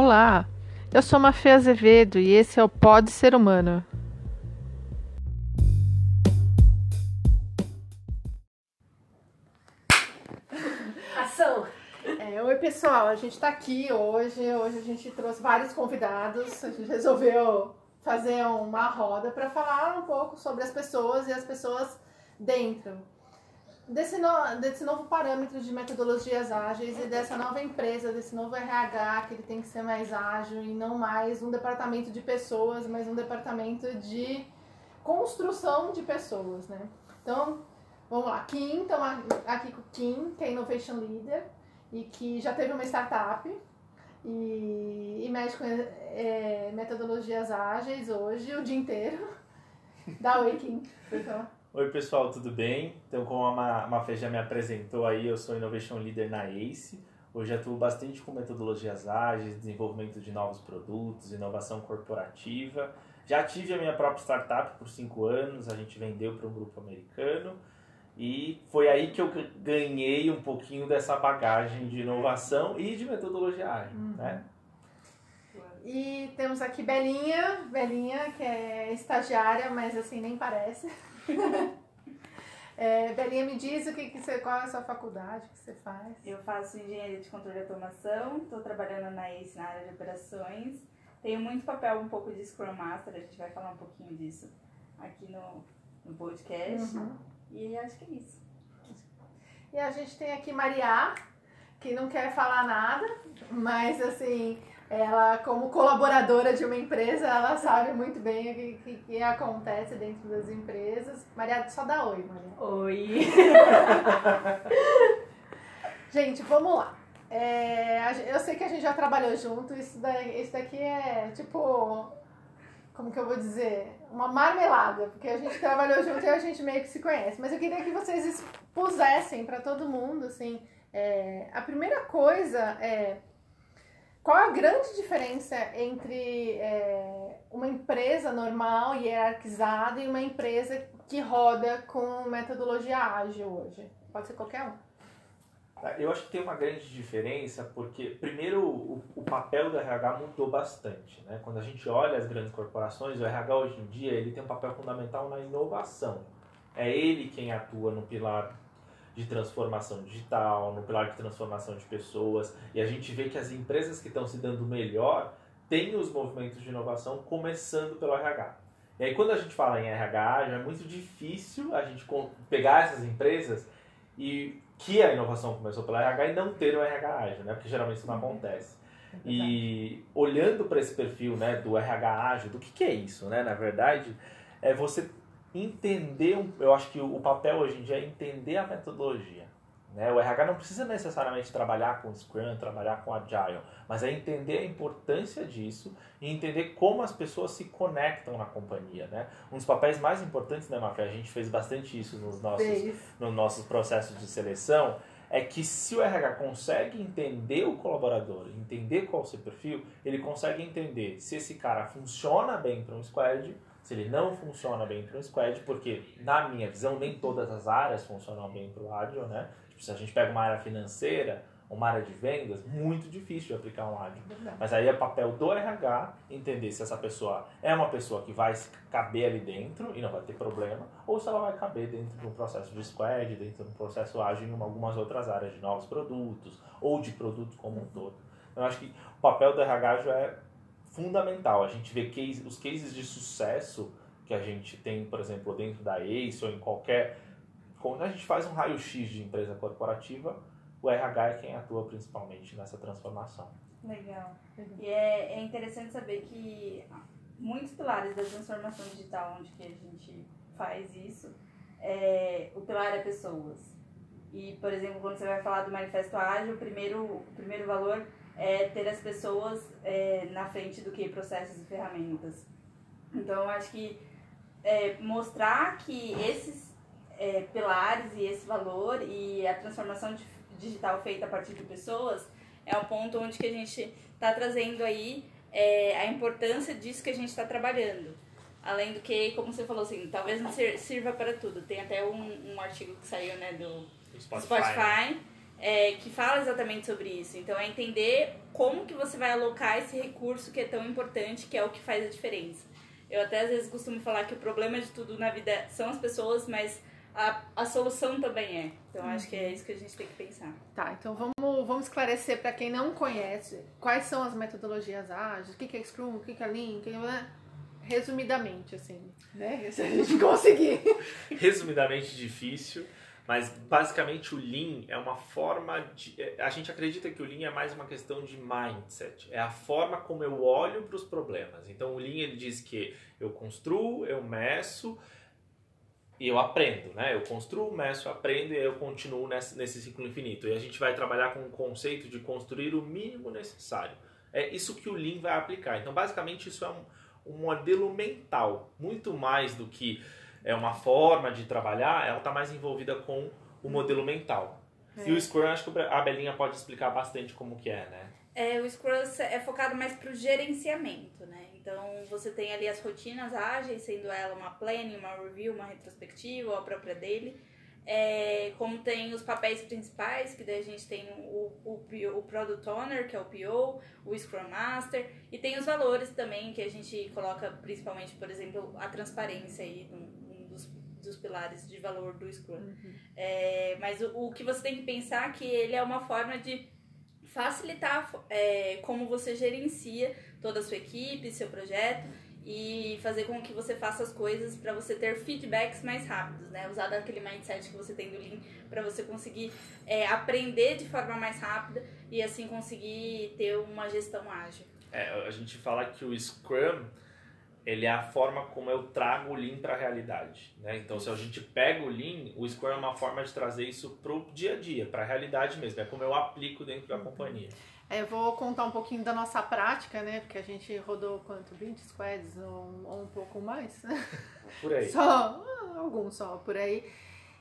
Olá, eu sou Mafê Azevedo e esse é o Pode Ser Humano. Ação! É, oi pessoal, a gente está aqui hoje. Hoje a gente trouxe vários convidados. A gente resolveu fazer uma roda para falar um pouco sobre as pessoas e as pessoas dentro desse, no, desse novo parâmetro de metodologias ágeis e dessa nova empresa, desse novo RH que ele tem que ser mais ágil e não mais um departamento de pessoas, mas um departamento de construção de pessoas, né? Então, vamos lá. Kim, então aqui com Kim, que é Innovation Leader e que já teve uma startup e, e mexe com é, metodologias ágeis hoje o dia inteiro. Dá oi, Kim. Oi pessoal, tudo bem? Então, como a Mafê já me apresentou aí, eu sou Innovation Leader na ACE. Hoje atuo bastante com metodologias ágeis, desenvolvimento de novos produtos, inovação corporativa. Já tive a minha própria startup por cinco anos, a gente vendeu para um grupo americano e foi aí que eu ganhei um pouquinho dessa bagagem de inovação e de metodologia ágil, uhum. né? E temos aqui Belinha, Belinha que é estagiária, mas assim nem parece. é, Belinha, me diz o que, que você, qual é a sua faculdade, que você faz? Eu faço engenharia de controle de automação, estou trabalhando na ACE na área de operações. Tenho muito papel, um pouco de Scrum Master, a gente vai falar um pouquinho disso aqui no, no podcast. Uhum. E acho que é isso. E a gente tem aqui Maria, que não quer falar nada, mas assim, ela, como colaboradora de uma empresa, ela sabe muito bem o que, que, que acontece dentro das empresas. Maria, só dá oi, Maria. Oi. gente, vamos lá. É, eu sei que a gente já trabalhou junto, isso, daí, isso daqui é tipo. Como que eu vou dizer? Uma marmelada, porque a gente trabalhou junto e a gente meio que se conhece. Mas eu queria que vocês expusessem para todo mundo, assim. É, a primeira coisa é qual a grande diferença entre é, uma empresa normal e hierarquizada e uma empresa que roda com metodologia ágil hoje? Pode ser qualquer um. Tá, eu acho que tem uma grande diferença porque, primeiro, o, o, papel do RH mudou bastante. Né? Quando a gente olha as grandes corporações, o RH hoje em dia ele tem um papel fundamental na inovação. É ele quem atua no pilar de transformação digital, no pilar de transformação de pessoas, e a gente vê que as empresas que estão se dando melhor têm os movimentos de inovação começando pelo RH. E aí quando a gente fala em RH, já é muito difícil a gente pegar essas empresas e que a inovação começou pelo RH e não ter o RH ágil, né? Porque geralmente isso não uhum. acontece. É e olhando para esse perfil né, do RH ágil, do que, que é isso, né? Na verdade, é você entender, eu acho que o papel hoje em dia é entender a metodologia. Né? O RH não precisa necessariamente trabalhar com Scrum, trabalhar com Agile, mas é entender a importância disso e entender como as pessoas se conectam na companhia. Né? Um dos papéis mais importantes, né, Mafia? A gente fez bastante isso nos nossos, nos nossos processos de seleção, é que se o RH consegue entender o colaborador, entender qual é o seu perfil, ele consegue entender se esse cara funciona bem para um squad se ele não funciona bem para um squad, porque, na minha visão, nem todas as áreas funcionam bem para o ágil, né? Tipo, se a gente pega uma área financeira, uma área de vendas, muito difícil de aplicar um ágil. Mas aí é papel do RH entender se essa pessoa é uma pessoa que vai caber ali dentro e não vai ter problema, ou se ela vai caber dentro de um processo de squad, dentro de um processo ágil em algumas outras áreas de novos produtos, ou de produtos como um todo. Eu acho que o papel do RH já é fundamental. A gente vê case, os cases de sucesso que a gente tem, por exemplo, dentro da ACE ou em qualquer. Quando a gente faz um raio-x de empresa corporativa, o RH é quem atua principalmente nessa transformação. Legal. E é, é interessante saber que muitos pilares da transformação digital, onde que a gente faz isso, é, o pilar é pessoas. E, por exemplo, quando você vai falar do manifesto ágil, o primeiro, o primeiro valor é ter as pessoas é, na frente do que processos e ferramentas. Então, eu acho que é, mostrar que esses é, pilares e esse valor e a transformação digital feita a partir de pessoas é o ponto onde que a gente está trazendo aí é, a importância disso que a gente está trabalhando. Além do que, como você falou assim, talvez não sirva para tudo. Tem até um, um artigo que saiu né, do Spotify, Spotify é, que fala exatamente sobre isso. Então é entender como que você vai alocar esse recurso que é tão importante, que é o que faz a diferença. Eu até às vezes costumo falar que o problema de tudo na vida são as pessoas, mas a, a solução também é. Então uhum. acho que é isso que a gente tem que pensar. Tá, então vamos, vamos esclarecer para quem não conhece quais são as metodologias ágeis, o que é Scrum, o que é Lean, o que é... resumidamente, assim, né? Se a gente conseguir. resumidamente difícil. Mas basicamente o Lean é uma forma de. É, a gente acredita que o Lean é mais uma questão de mindset. É a forma como eu olho para os problemas. Então o Lean ele diz que eu construo, eu meço e eu aprendo, né? Eu construo, meço, aprendo e eu continuo nesse, nesse ciclo infinito. E a gente vai trabalhar com o conceito de construir o mínimo necessário. É isso que o Lean vai aplicar. Então basicamente isso é um, um modelo mental, muito mais do que é uma forma de trabalhar, ela está mais envolvida com o modelo mental. É. E o Scrum, acho que a Belinha pode explicar bastante como que é, né? É, o Scrum é focado mais para o gerenciamento, né? Então, você tem ali as rotinas ágeis, sendo ela uma planning, uma review, uma retrospectiva, ou a própria dele. É, como tem os papéis principais, que daí a gente tem o, o, o Product Owner, que é o PO, o Scrum Master, e tem os valores também, que a gente coloca principalmente, por exemplo, a transparência aí, dos pilares de valor do Scrum. Uhum. É, mas o, o, que você tem que pensar é que ele é uma forma de facilitar é, como você gerencia toda a sua equipe, seu projeto e fazer com que você faça as coisas para você ter feedbacks mais rápidos, né? Usar aquele mindset que você tem do Lean para você conseguir é, aprender de forma mais rápida e assim conseguir ter uma gestão ágil. É, a gente fala que o Scrum ele é a forma como eu trago o Lean para a realidade. Né? Então, se a gente pega o Lean, o Scrum é uma forma de trazer isso para o dia a dia, para a realidade mesmo. É como eu aplico dentro da uhum. companhia. É, eu vou contar um pouquinho da nossa prática, né? Porque a gente rodou quanto? 20 squads ou, ou um pouco mais? Por aí. Só, ah, alguns só, por aí.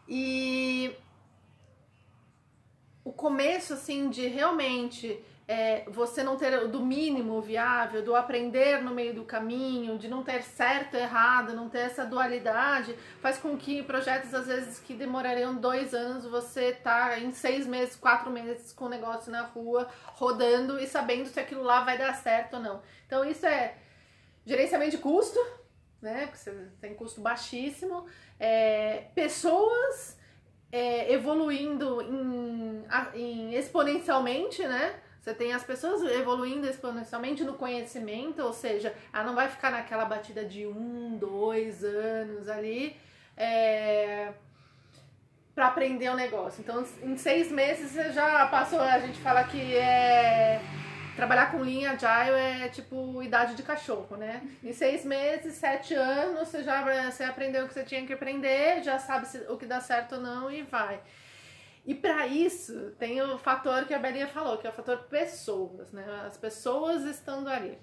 E o começo, assim, de realmente é, você não ter do mínimo viável, do aprender no meio do caminho, de não ter certo e errado, não ter essa dualidade, faz com que projetos às vezes que demorariam dois anos, você tá em seis meses, quatro meses com o negócio na rua, rodando e sabendo se aquilo lá vai dar certo ou não. Então isso é gerenciamento de custo, né? Porque você tem custo baixíssimo, é, pessoas é, evoluindo em, em exponencialmente, né? Você tem as pessoas evoluindo exponencialmente no conhecimento, ou seja, ela não vai ficar naquela batida de um, dois anos ali é, para aprender o um negócio. Então, em seis meses você já passou. A gente fala que é trabalhar com linha agile é tipo idade de cachorro, né? Em seis meses, sete anos, você já você aprendeu o que você tinha que aprender, já sabe o que dá certo ou não e vai. E para isso tem o fator que a Belinha falou, que é o fator pessoas, né? As pessoas estando ali.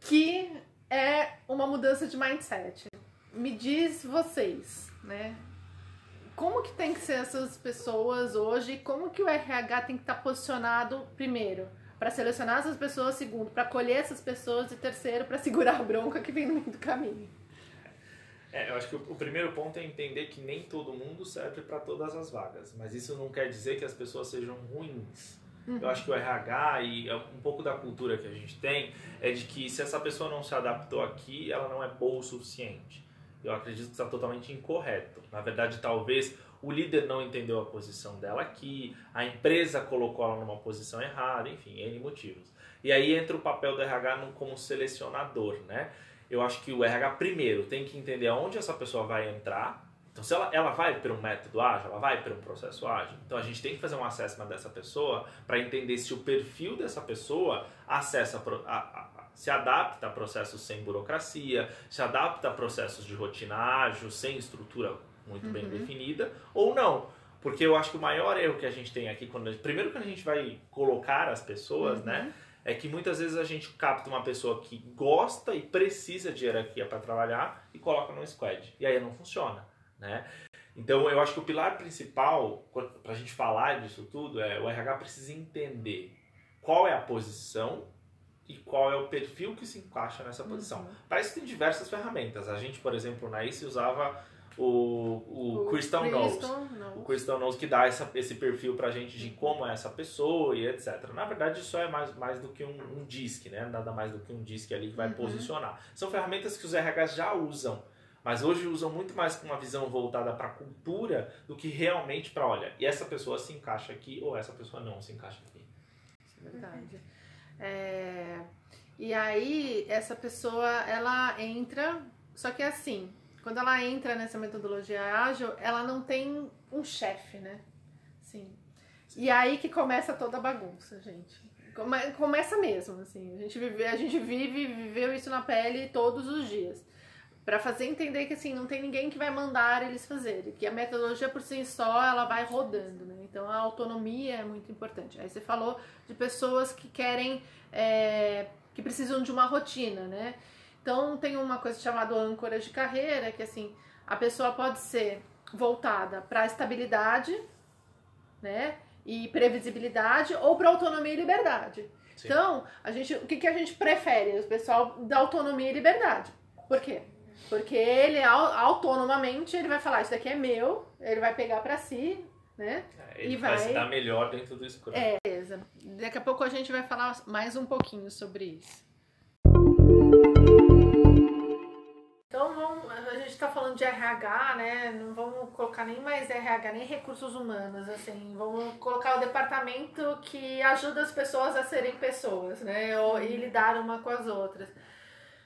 Que é uma mudança de mindset. Me diz vocês, né? Como que tem que ser essas pessoas hoje? Como que o RH tem que estar tá posicionado primeiro? Para selecionar essas pessoas, segundo, para colher essas pessoas e terceiro, para segurar a bronca que vem no meio do caminho. É, eu acho que o, o, primeiro ponto é entender que nem todo mundo serve para todas as vagas, mas isso não quer dizer que as pessoas sejam ruins. Uhum. Eu acho que o RH e é um pouco da cultura que a gente tem é de que se essa pessoa não se adaptou aqui, ela não é boa o suficiente. Eu acredito que está totalmente incorreto. Na verdade, talvez o líder não entendeu a posição dela aqui, a empresa colocou ela numa posição errada, enfim, N motivos. E aí entra o papel do RH como selecionador, né? Eu acho que o RH primeiro tem que entender aonde essa pessoa vai entrar. Então, se ela, ela vai para um método ágil, ela vai para um processo ágil, então a gente tem que fazer um assessment dessa pessoa para entender se o perfil dessa pessoa acessa, a, a, se adapta a processos sem burocracia, se adapta a processos de rotina ágil, sem estrutura muito uhum. bem definida, ou não. Porque eu acho que o maior erro que a gente tem aqui, quando, primeiro que a gente vai colocar as pessoas, uhum. né? É que muitas vezes a gente capta uma pessoa que gosta e precisa de hierarquia para trabalhar e coloca no squad. E aí não funciona, né? Então eu acho que o pilar principal para a gente falar disso tudo é o RH precisa entender qual é a posição e qual é o perfil que se encaixa nessa posição. Uhum. Para isso tem diversas ferramentas. A gente, por exemplo, na ICE usava o, o, o Crystal Knows. O Crystal Knows que dá essa, esse perfil pra gente de como é essa pessoa e etc. Na verdade, isso é mais, mais do que um, um DISC, né? Nada mais do que um DISC ali que vai uhum. posicionar. São ferramentas que os RHs já usam. Mas hoje usam muito mais com uma visão voltada para cultura do que realmente para, olha, e essa pessoa se encaixa aqui ou essa pessoa não se encaixa aqui. Isso é verdade. É... E aí, essa pessoa, ela entra, só que é assim, quando ela entra nessa metodologia ágil, ela não tem um chefe, né? Sim. E aí que começa toda a bagunça, gente. Come, começa mesmo, assim. A gente, vive, a gente vive, viveu isso na pele todos os dias. Para fazer entender que assim, não tem ninguém que vai mandar eles fazerem, que a metodologia por si só ela vai rodando, né? Então a autonomia é muito importante. Aí você falou de pessoas que querem, é, que precisam de uma rotina, né? Então tem uma coisa chamada âncora de carreira, que assim, a pessoa pode ser voltada para estabilidade, né? E previsibilidade ou para autonomia e liberdade. Sim. Então, a gente, o que, que a gente prefere? O pessoal da autonomia e liberdade. Por quê? Porque ele autonomamente ele vai falar, isso daqui é meu, ele vai pegar para si, né? É, ele e vai, vai se dar melhor dentro do escuro. É, beleza. Daqui a pouco a gente vai falar mais um pouquinho sobre isso. Gente está falando de RH, né? Não vamos colocar nem mais RH, nem recursos humanos, assim. Vamos colocar o departamento que ajuda as pessoas a serem pessoas, né? E lidar uma com as outras.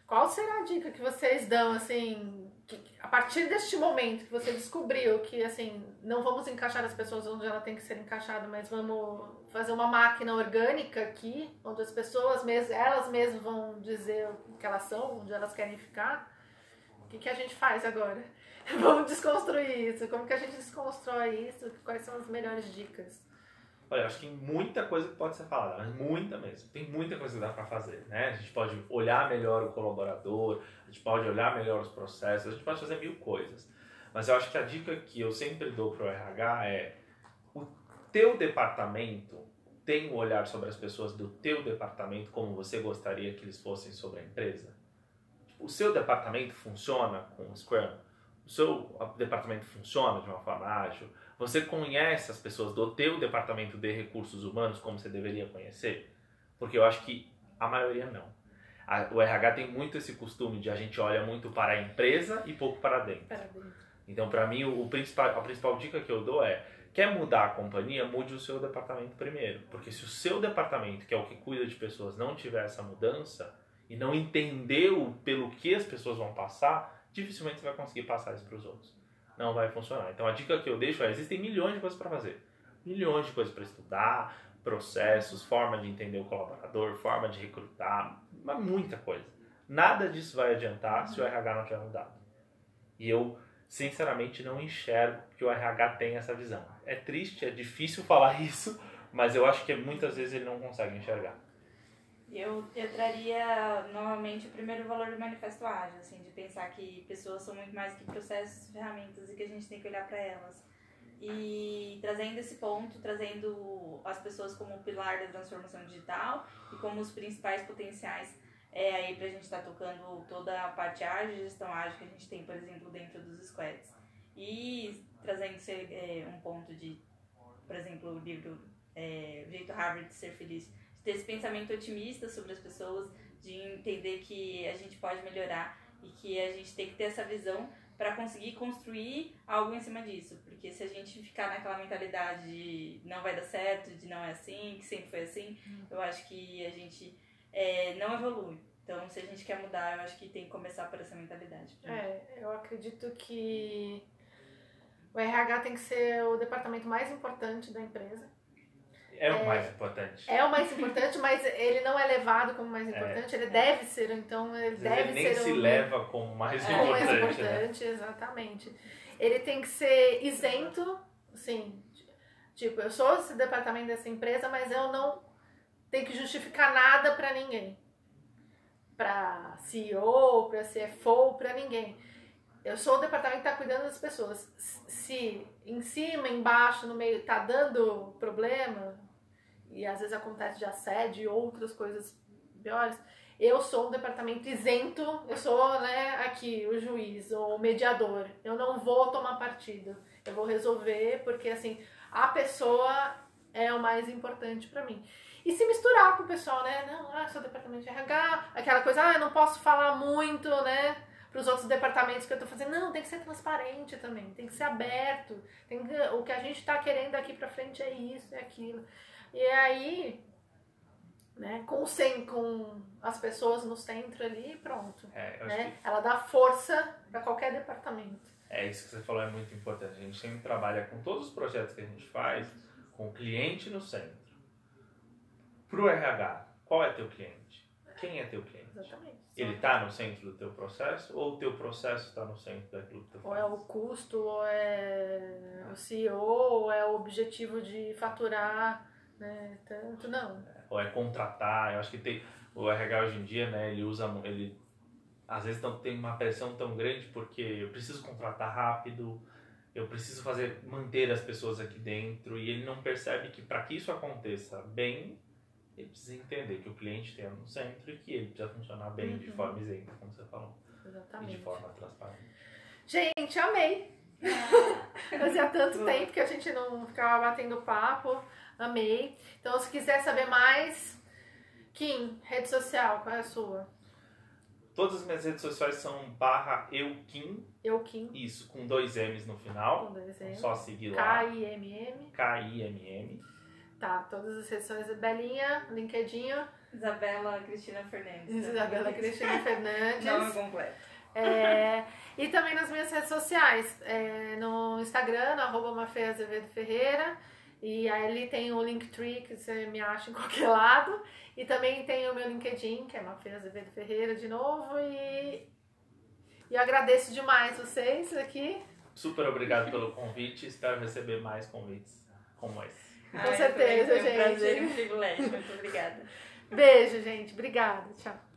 Qual será a dica que vocês dão, assim, que, a partir deste momento que você descobriu que, assim, não vamos encaixar as pessoas onde ela tem que ser encaixada, mas vamos fazer uma máquina orgânica aqui, onde as pessoas, elas mesmas vão dizer o que elas são, onde elas querem ficar? O que, que a gente faz agora? Vamos desconstruir isso. Como que a gente desconstrói isso? Quais são as melhores dicas? Olha, acho que muita coisa pode ser falada, mas muita mesmo. Tem muita coisa que dá para fazer, né? A gente pode olhar melhor o colaborador, a gente pode olhar melhor os processos, a gente pode fazer mil coisas. Mas eu acho que a dica que eu sempre dou para o RH é o teu departamento tem um olhar sobre as pessoas do teu departamento como você gostaria que eles fossem sobre a empresa? O seu departamento funciona com o Scrum? O seu departamento funciona de uma forma ágil? Você conhece as pessoas do teu departamento de recursos humanos como você deveria conhecer? Porque eu acho que a maioria não. A, o RH tem muito esse costume de a gente olha muito para a empresa e pouco para dentro. Para dentro. Então, para mim, o, o principal, a principal dica que eu dou é quer mudar a companhia, mude o seu departamento primeiro. Porque se o seu departamento, que é o que cuida de pessoas, não tiver essa mudança, e não entendeu pelo que as pessoas vão passar, dificilmente você vai conseguir passar isso para os outros. Não vai funcionar. Então a dica que eu deixo é: existem milhões de coisas para fazer, milhões de coisas para estudar, processos, forma de entender o colaborador, forma de recrutar, mas muita coisa. Nada disso vai adiantar se o RH não tiver mudado. E eu, sinceramente, não enxergo que o RH tem essa visão. É triste, é difícil falar isso, mas eu acho que muitas vezes ele não consegue enxergar. Eu, eu traria novamente o primeiro valor do manifesto ágil, assim, de pensar que pessoas são muito mais que processos, ferramentas e que a gente tem que olhar para elas. E trazendo esse ponto, trazendo as pessoas como pilar da transformação digital e como os principais potenciais é, aí para a gente estar tá tocando toda a parte ágil, gestão ágil que a gente tem, por exemplo, dentro dos squads. E trazendo é, um ponto de, por exemplo, o livro é, Jeito Harvard de Ser Feliz, ter esse pensamento otimista sobre as pessoas, de entender que a gente pode melhorar e que a gente tem que ter essa visão para conseguir construir algo em cima disso. Porque se a gente ficar naquela mentalidade de não vai dar certo, de não é assim, que sempre foi assim, hum. eu acho que a gente é, não evolui. Então, se a gente quer mudar, eu acho que tem que começar por essa mentalidade. É, eu acredito que o RH tem que ser o departamento mais importante da empresa é o mais importante. É o mais importante, mas ele não é levado como mais é. importante, é, ele é. deve ser, então ele deve ele nem ser. se um... leva como mais é, importante. mais importante, né? exatamente. Ele tem que ser isento, sim. Tipo, eu sou esse departamento dessa empresa, mas eu não tenho que justificar nada para ninguém. Para CEO, para CFO, para ninguém. Eu sou o departamento que está cuidando das pessoas. Se em cima, embaixo, no meio, tá dando problema, e às vezes acontece de assédio e outras coisas piores, eu sou um departamento isento, eu sou né, aqui o juiz, o mediador. Eu não vou tomar partido. Eu vou resolver, porque assim, a pessoa é o mais importante para mim. E se misturar com o pessoal, né? Não, ah, sou departamento de RH, aquela coisa, ah, não posso falar muito, né? Para os outros departamentos que eu estou fazendo. Não, tem que ser transparente também, tem que ser aberto. Tem que, o que a gente está querendo daqui para frente é isso, é aquilo. E aí, né, com, sem, com as pessoas no centro ali, pronto. É, né? que... Ela dá força para qualquer departamento. É, isso que você falou é muito importante. A gente sempre trabalha com todos os projetos que a gente faz, com o cliente no centro. Para o RH, qual é teu cliente? Quem é teu cliente? Exatamente. Ele está no centro do teu processo ou o teu processo está no centro daquilo que tu Ou faz? é o custo, ou é o CEO, ou é o objetivo de faturar, né? Tanto não. Ou é contratar. Eu acho que tem o RH hoje em dia, né? Ele usa, ele às vezes não tem uma pressão tão grande porque eu preciso contratar rápido, eu preciso fazer manter as pessoas aqui dentro e ele não percebe que para que isso aconteça bem ele precisa entender que o cliente tem no centro e que ele precisa funcionar bem Uhum. de forma isenta, como você falou, e Exatamente. de forma transparente. Gente, amei! Fazia tanto tempo que a gente não ficava batendo papo. Amei. Então, se quiser saber mais, Kim, rede social, qual é a sua? Todas as minhas redes sociais são barra eukim, Eu, Kim, isso com dois M's no final, com dois M's. só seguir lá, K-I-M-M. K-I-M-M. Tá, todas as redes sociais. Belinha, LinkedIn, Isabela Cristina Fernandes. Isabela Cristina Fernandes. Nome completo. É, e também nas minhas redes sociais, é, no Instagram, no arroba Ferreira. E aí ali tem o Linktree, que você me acha em qualquer lado. E também tem o meu LinkedIn, que é Mafê Azevedo Ferreira de novo. E, e eu agradeço demais vocês aqui. Super obrigado pelo convite. Espero receber mais convites como esse. Com certeza, foi um gente. prazer um privilégio. Muito obrigada. Beijo, gente. Obrigada. Tchau.